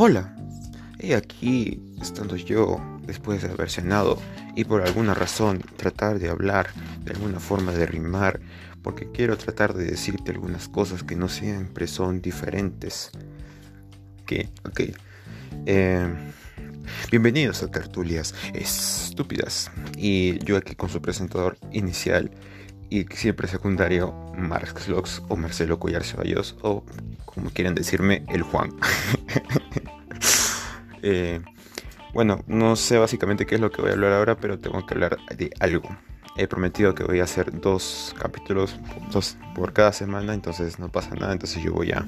Hola, he aquí estando yo después de haber cenado y por alguna razón tratar de hablar de alguna forma de rimar porque quiero tratar de decirte algunas cosas que no siempre son diferentes. Que, ok. Eh, bienvenidos a Tertulias Estúpidas. Y yo aquí con su presentador inicial y siempre secundario, Marx Lux o Marcelo Collar Ceballos o como quieran decirme, el Juan. Eh, bueno, no sé básicamente qué es lo que voy a hablar ahora, pero tengo que hablar de algo. He prometido que voy a hacer dos capítulos, dos por cada semana, entonces no pasa nada, entonces yo voy a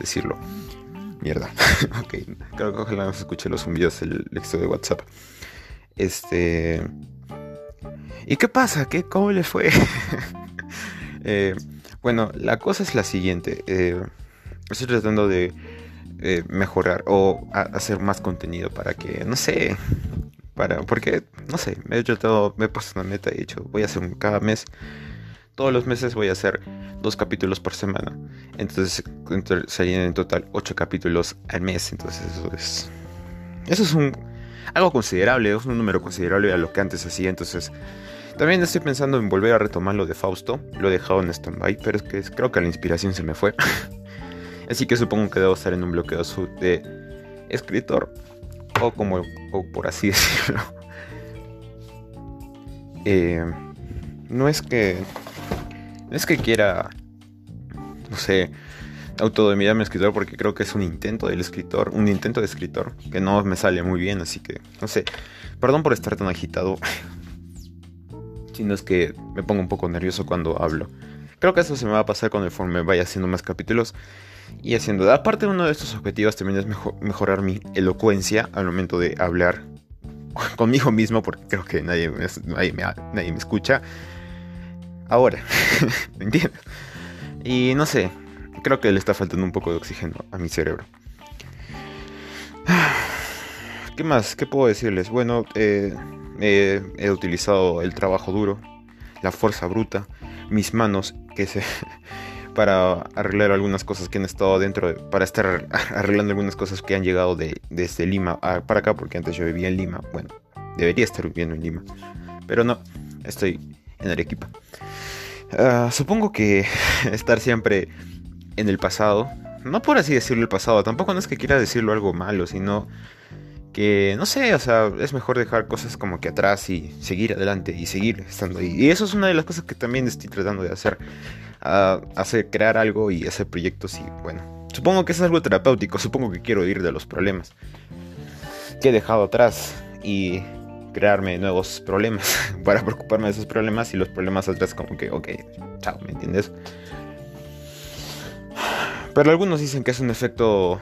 decirlo. Mierda. ok, creo que ojalá no se escuche los zumbidos del texto de WhatsApp. Este... ¿Y qué pasa? ¿Qué, ¿Cómo le fue? eh, bueno, la cosa es la siguiente. Eh, estoy tratando de eh, mejorar o hacer más contenido para que, no sé, para, porque, no sé, me he tratado, me he puesto una meta y he dicho, voy a hacer cada mes, todos los meses voy a hacer dos capítulos por semana. Entonces serían en total ocho capítulos al mes. Entonces eso es, eso es un, algo considerable, es un número considerable a lo que antes hacía. Entonces también estoy pensando en volver a retomar lo de Fausto. Lo he dejado en stand-by, pero es que creo que la inspiración se me fue. Así que supongo que debo estar en un bloqueo de escritor. O como, o por así decirlo. Eh, no es que. No es que quiera. No sé. Autodominarme escritor porque creo que es un intento del escritor. Un intento de escritor. Que no me sale muy bien. Así que. No sé. Perdón por estar tan agitado. Sino es que me pongo un poco nervioso cuando hablo. Creo que eso se me va a pasar conforme vaya haciendo más capítulos y haciendo. Aparte, uno de estos objetivos también es mejorar mi elocuencia al momento de hablar conmigo mismo, porque creo que nadie, nadie, me, nadie me escucha. Ahora, ¿me entiendes? Y no sé, creo que le está faltando un poco de oxígeno a mi cerebro. ¿Qué más? ¿Qué puedo decirles? Bueno, eh, he utilizado el trabajo duro, la fuerza bruta, mis manos que se para arreglar algunas cosas que han estado dentro, para estar arreglando algunas cosas que han llegado de, desde Lima para acá, porque antes yo vivía en Lima. Bueno, debería estar viviendo en Lima, pero no, estoy en Arequipa. Uh, supongo que estar siempre en el pasado, no por así decirlo el pasado, tampoco no es que quiera decirlo algo malo, sino que no sé, o sea, es mejor dejar cosas como que atrás y seguir adelante y seguir estando ahí. Y eso es una de las cosas que también estoy tratando de hacer hacer crear algo y hacer proyectos y bueno, supongo que es algo terapéutico, supongo que quiero ir de los problemas que he dejado atrás y crearme nuevos problemas para preocuparme de esos problemas y los problemas atrás como que, ok, chao, ¿me entiendes? Pero algunos dicen que es un efecto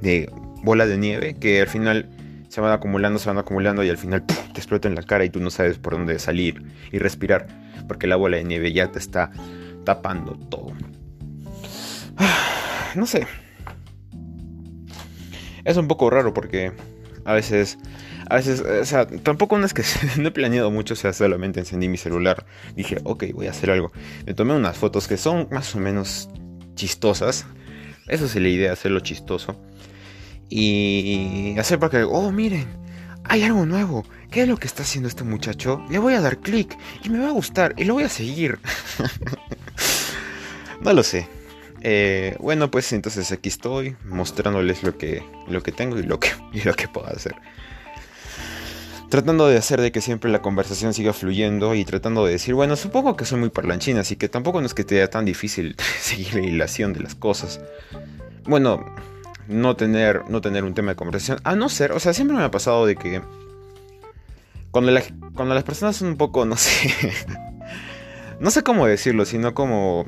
de bola de nieve que al final se van acumulando, se van acumulando y al final te explota en la cara y tú no sabes por dónde salir y respirar porque la bola de nieve ya te está tapando todo. No sé. Es un poco raro porque a veces, a veces, o sea, tampoco no es que no he planeado mucho, o sea, solamente encendí mi celular, dije, ok, voy a hacer algo. Me tomé unas fotos que son más o menos chistosas. Esa es la idea, hacerlo chistoso. Y hacer para que, oh, miren, hay algo nuevo. ¿Qué es lo que está haciendo este muchacho? Le voy a dar clic y me va a gustar y lo voy a seguir. no lo sé. Eh, bueno, pues entonces aquí estoy mostrándoles lo que, lo que tengo y lo que, y lo que puedo hacer. Tratando de hacer de que siempre la conversación siga fluyendo y tratando de decir, bueno, supongo que soy muy parlanchina, así que tampoco no es que te sea tan difícil seguir la hilación de las cosas. Bueno, no tener, no tener un tema de conversación. A no ser, o sea, siempre me ha pasado de que cuando, cuando las personas son un poco, no sé, no sé cómo decirlo, sino como...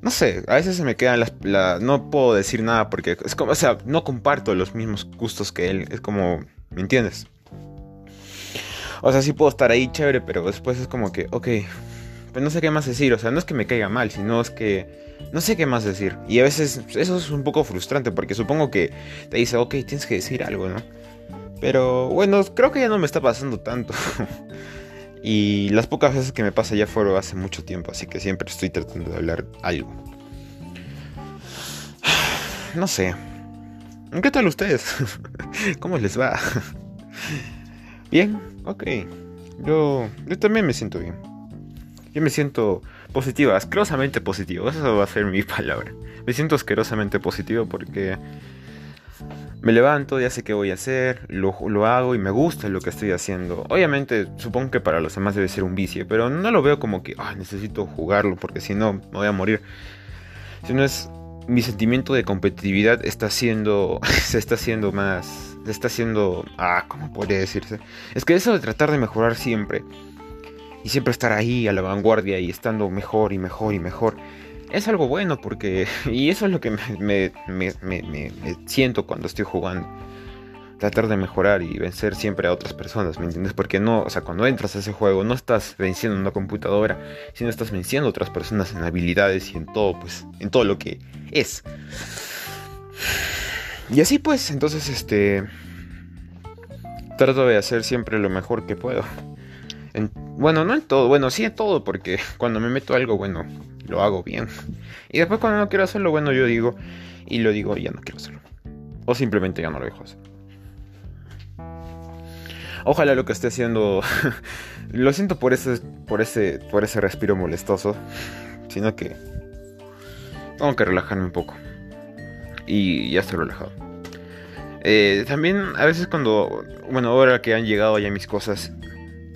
No sé, a veces se me quedan las... no puedo decir nada porque es como, o sea, no comparto los mismos gustos que él. Es como, ¿me entiendes? O sea, sí puedo estar ahí chévere, pero después es como que, ok, no sé qué más decir. O sea, no es que me caiga mal, sino es que no sé qué más decir. Y a veces eso es un poco frustrante porque supongo que te dice, ok, tienes que decir algo, ¿no? Pero bueno, creo que ya no me está pasando tanto. y las pocas veces que me pasa ya fueron hace mucho tiempo, así que siempre estoy tratando de hablar algo. no sé. ¿Qué tal ustedes? ¿Cómo les va? Bien, ok. Yo, yo también me siento bien. Yo me siento positivo, asquerosamente positivo. Eso va a ser mi palabra. Me siento asquerosamente positivo porque me levanto, ya sé qué voy a hacer, lo, lo, hago y me gusta lo que estoy haciendo. Obviamente, supongo que para los demás debe ser un vicio, pero no lo veo como que necesito jugarlo porque si no me voy a morir. Si no es mi sentimiento de competitividad está siendo se está haciendo más se está haciendo ah cómo podría decirse es que eso de tratar de mejorar siempre y siempre estar ahí a la vanguardia y estando mejor y mejor y mejor es algo bueno porque... Y eso es lo que me, siento cuando estoy jugando. Tratar de mejorar y vencer siempre a otras personas, ¿me entiendes? Porque no, o sea, cuando entras a ese juego no estás venciendo una computadora, sino estás venciendo a otras personas en habilidades y en todo, pues, en todo lo que es. Y así pues, entonces, este... Trato de hacer siempre lo mejor que puedo. Bueno, no en todo, bueno, sí en todo, porque cuando me meto algo, bueno, lo hago bien. Y después cuando no quiero hacerlo, bueno, yo digo, y lo digo, ya no quiero hacerlo. O simplemente ya no lo dejo hacer. Ojalá lo que esté haciendo, lo siento por ese, por ese, por ese respiro molestoso, sino que tengo que relajarme un poco. Y ya estoy relajado. Eh, también a veces cuando, bueno, ahora que han llegado ya mis cosas,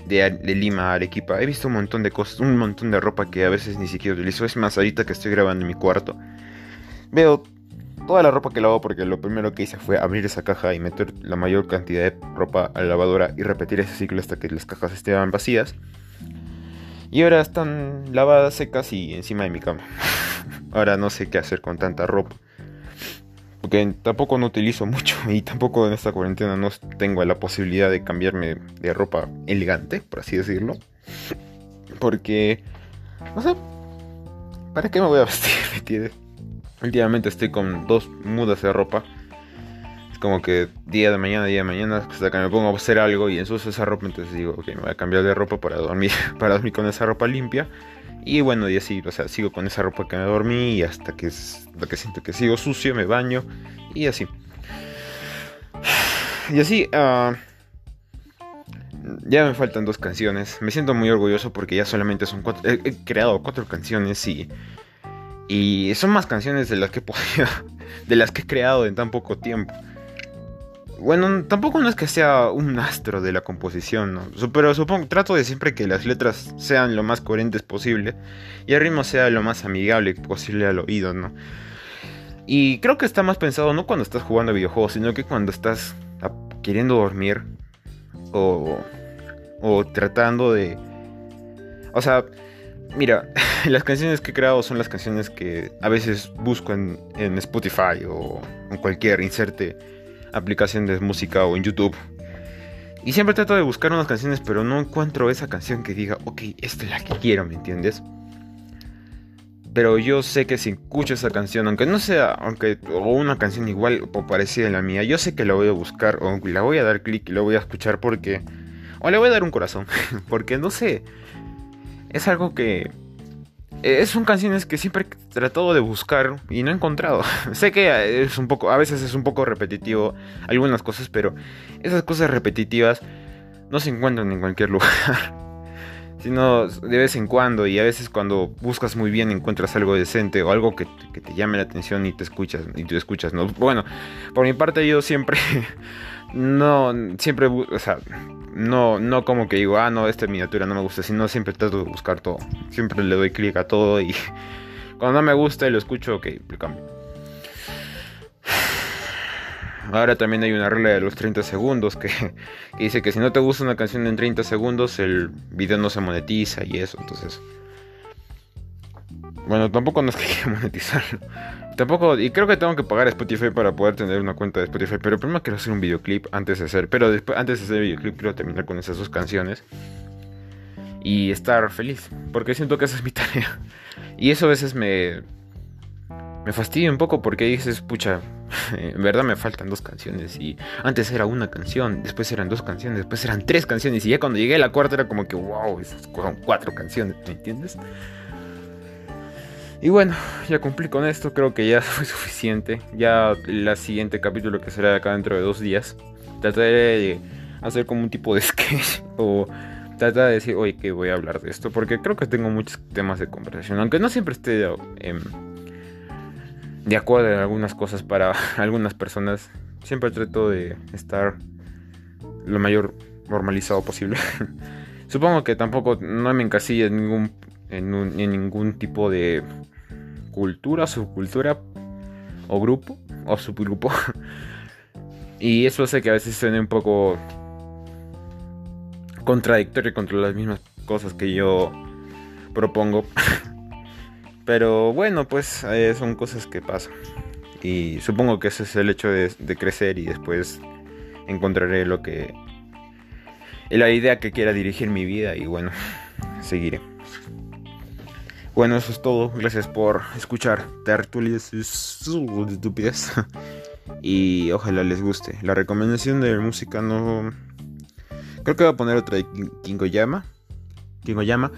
de, Lima a Arequipa. He visto un montón de cosas, un montón de ropa que a veces ni siquiera utilizo. Es más, ahorita que estoy grabando en mi cuarto, veo toda la ropa que lavo porque lo primero que hice fue abrir esa caja y meter la mayor cantidad de ropa a la lavadora y repetir ese ciclo hasta que las cajas estén vacías. Y ahora están lavadas, secas y encima de mi cama. ahora no sé qué hacer con tanta ropa. Porque tampoco no utilizo mucho y tampoco en esta cuarentena no tengo la posibilidad de cambiarme de ropa elegante, por así decirlo. Porque, no sé, ¿para qué me voy a vestir? Últimamente estoy con dos mudas de ropa. Es como que día de mañana, día de mañana, hasta que me pongo a hacer algo y ensucio esa ropa, entonces digo, ok, me voy a cambiar de ropa para dormir, para dormir con esa ropa limpia. Y bueno, y así, o sea, sigo con esa ropa que me dormí y hasta que, hasta que siento que sigo sucio, me baño y así. Y así, uh, ya me faltan dos canciones. Me siento muy orgulloso porque ya solamente son cuatro. He, creado cuatro canciones y. Y son más canciones de las que podido. De las que he creado en tan poco tiempo. Bueno, tampoco no es que sea un astro de la composición, ¿no? Pero supongo, trato de siempre que las letras sean lo más coherentes posible y el ritmo sea lo más amigable posible al oído, ¿no? Y creo que está más pensado no cuando estás jugando videojuegos, sino que cuando estás queriendo dormir o, o tratando de... O sea, mira, las canciones que he creado son las canciones que a veces busco en, en Spotify o en cualquier inserte aplicación de música o en YouTube. Y siempre trato de buscar unas canciones, pero no encuentro esa canción que diga, ok, esta es la que quiero, ¿me entiendes? Pero yo sé que si escucho esa canción, aunque no sea, aunque o una canción igual o parecida a la mía, yo sé que la voy a buscar o la voy a dar clic y la voy a escuchar porque... O le voy a dar un corazón, porque no sé. Es algo que eh, son canciones que siempre he tratado de buscar y no he encontrado. sé que es un poco, a veces es un poco repetitivo algunas cosas, pero esas cosas repetitivas no se encuentran en cualquier lugar. sino de vez en cuando y a veces cuando buscas muy bien encuentras algo decente o algo que, te llame la atención y te escuchas y tú escuchas, ¿no? Bueno, por mi parte yo siempre no siempre, o sea, no, no como que digo, ah, no, esta miniatura no me gusta, sino siempre trato de buscar todo. Siempre le doy clic a todo y cuando no me gusta y lo escucho, ok, lo cambio. Ahora también hay una regla de los 30 segundos que, dice que si no te gusta una canción en 30 segundos, el video no se monetiza y eso, entonces... Bueno, tampoco no es que monetizarlo. Tampoco, y creo que tengo que pagar Spotify para poder tener una cuenta de Spotify. Pero primero quiero hacer un videoclip antes de hacer. Pero después, antes de hacer el videoclip, quiero terminar con esas dos canciones. Y estar feliz. Porque siento que esa es mi tarea. Y eso a veces me. Me fastidia un poco porque dices, pucha, en verdad me faltan dos canciones. Y antes era una canción, después eran dos canciones, después eran tres canciones. Y ya cuando llegué a la cuarta era como que, wow, esas son cuatro canciones, ¿me entiendes? Y bueno, ya cumplí con esto, creo que ya fue suficiente. Ya el siguiente capítulo que será acá dentro de dos días, trataré de hacer como un tipo de sketch o tratar de decir, oye, que voy a hablar de esto, porque creo que tengo muchos temas de conversación, aunque no siempre esté em, de acuerdo en algunas cosas para algunas personas, siempre trato de estar lo mayor normalizado posible. Supongo que tampoco no me encasilla en ningún, en, ningún tipo de cultura, subcultura o grupo o subgrupo. y eso hace que a veces suene un poco contradictorio contra las mismas cosas que yo propongo. Pero bueno, pues eh, son cosas que pasan. Y supongo que ese es el hecho de, crecer y después encontraré lo que... La idea que quiera dirigir mi vida y bueno, seguiré. Bueno, eso es todo. Gracias por escuchar tertulias estúpidas. y ojalá les guste. La recomendación de música no Creo que voy a poner otra de Kingoyama. Kingoyama.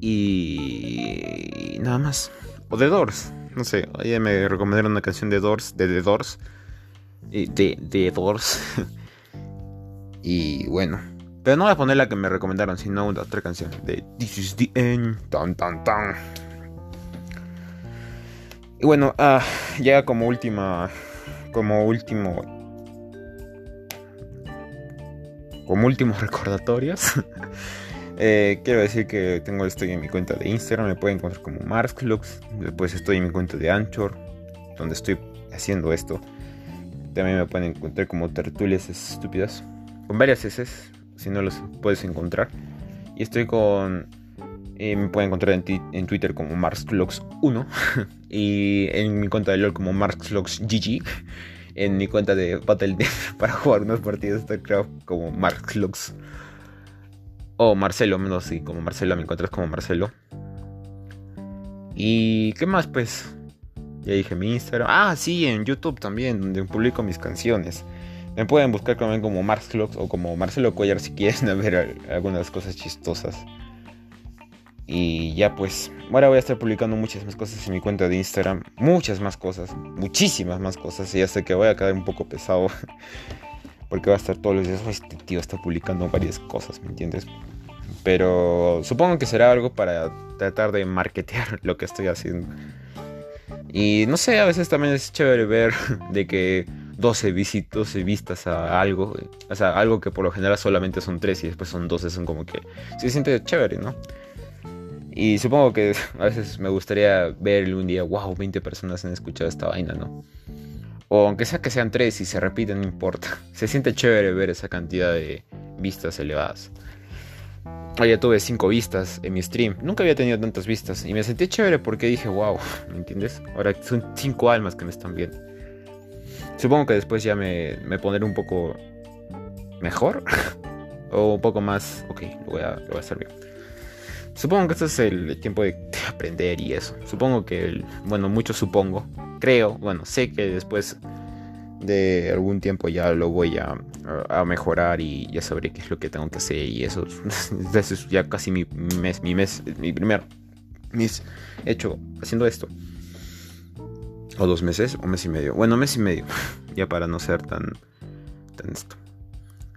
Y nada más. O de Doors. No sé. Ayer me recomendaron una canción de Doors. De The Doors. De The Doors. y bueno. Pero no voy a poner la que me recomendaron, sino otra canción. De This is the end. Tan, tan, tan. Y bueno, ah, ya como última. Como último como últimos recordatorios, eh, quiero decir que tengo estoy en mi cuenta de Instagram, me pueden encontrar como Marksclux, después estoy en mi cuenta de Anchor, donde estoy haciendo esto. También me pueden encontrar como tertulias estúpidas, con varias S, si no los puedes encontrar. Y estoy con... Eh, me pueden encontrar en, Twitter como Marksclux1 y en mi cuenta de LOL como MarksClocksGG en mi cuenta de Battle.net para jugar unos partidos de StarCraft como Marklux. O Marcelo, menos sí, como Marcelo, me encuentras como Marcelo. ¿Y qué más? Pues ya dije mi Instagram. Ah, sí, en YouTube también, donde publico mis canciones. Me pueden buscar también como Marklux o como Marcelo Cuellar si quieren ver algunas cosas chistosas. Y ya pues, ahora voy a estar publicando muchas más cosas en mi cuenta de Instagram. Muchas más cosas, muchísimas más cosas. Y ya sé que voy a quedar un poco pesado. Porque va a estar todos los días, este tío está publicando varias cosas, ¿me entiendes? Pero supongo que será algo para tratar de marketear lo que estoy haciendo. Y no sé, a veces también es chévere ver de que 12 visitos y vistas a algo. O sea, algo que por lo general solamente son 3 y después son 12, son como que... Se siente chévere, ¿no? Y supongo que a veces me gustaría ver un día, wow, 20 personas han escuchado esta vaina, ¿no? O aunque sea que sean tres y se repiten, no importa. Se siente chévere ver esa cantidad de vistas elevadas. ya tuve 5 vistas en mi stream. Nunca había tenido tantas vistas. Y me sentí chévere porque dije, wow, ¿me entiendes? Ahora son 5 almas que me están viendo. Supongo que después ya me, me pondré un poco mejor. o un poco más, ok, lo voy a, lo voy hacer bien. Supongo que este es el tiempo de, aprender y eso. Supongo que, bueno, mucho supongo. Creo, bueno, sé que después de algún tiempo ya lo voy a, a, mejorar y ya sabré qué es lo que tengo que hacer y eso. es ya casi mi mes, mi mes, mi primer mes hecho haciendo esto. O dos meses, o mes y medio. Bueno, mes y medio. ya para no ser tan, tan esto.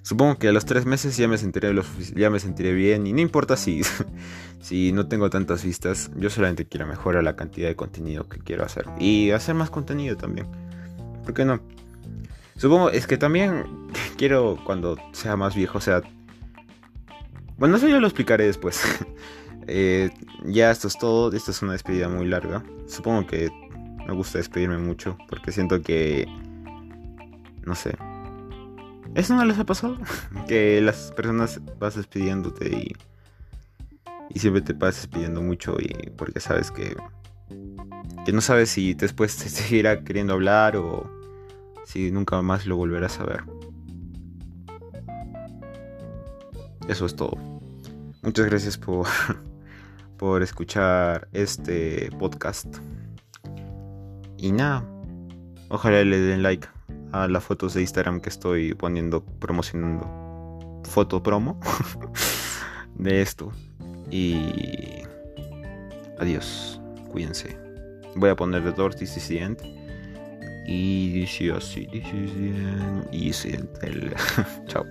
Supongo que a los tres meses ya me sentiré, ya me sentiré bien y no importa si, si no tengo tantas vistas, yo solamente quiero mejorar la cantidad de contenido que quiero hacer y hacer más contenido también. ¿Por qué no? Supongo, es que también quiero cuando sea más viejo, o sea... Bueno, eso ya lo explicaré después. Eh, ya esto es todo, esta es una despedida muy larga. Supongo que me gusta despedirme mucho porque siento que... No sé, ¿Eso no les ha pasado? que las personas vas despidiéndote y, y siempre te pasas pidiendo mucho y porque sabes que, que no sabes si después te seguirá queriendo hablar o si nunca más lo volverás a ver. Eso es todo. Muchas gracias por, por escuchar este podcast. Y nada, ojalá le den like a las fotos de Instagram que estoy poniendo, promocionando. Foto promo de esto. Y adiós. Cuídense. Voy a poner The Door. Y dice así, this. Y es el... Chao.